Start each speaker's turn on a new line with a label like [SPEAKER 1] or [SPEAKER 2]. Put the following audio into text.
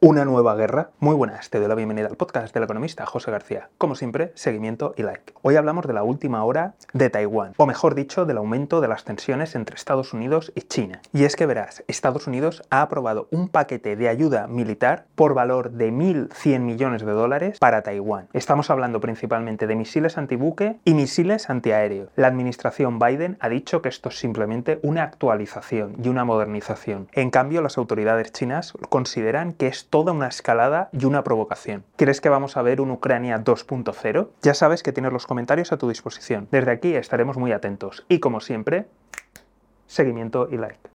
[SPEAKER 1] una nueva guerra. Muy buenas, te doy la bienvenida al podcast del economista José García. Como siempre, seguimiento y like. Hoy hablamos de la última hora de Taiwán, o mejor dicho, del aumento de las tensiones entre Estados Unidos y China. Y es que verás, Estados Unidos ha aprobado un paquete de ayuda militar por valor de 1.100 millones de dólares para Taiwán. Estamos hablando principalmente de misiles antibuque y misiles antiaéreo. La administración Biden ha dicho que esto es simplemente una actualización y una modernización. En cambio, las autoridades chinas consideran que esto toda una escalada y una provocación. ¿Crees que vamos a ver un Ucrania 2.0? Ya sabes que tienes los comentarios a tu disposición. Desde aquí estaremos muy atentos y como siempre, seguimiento y like.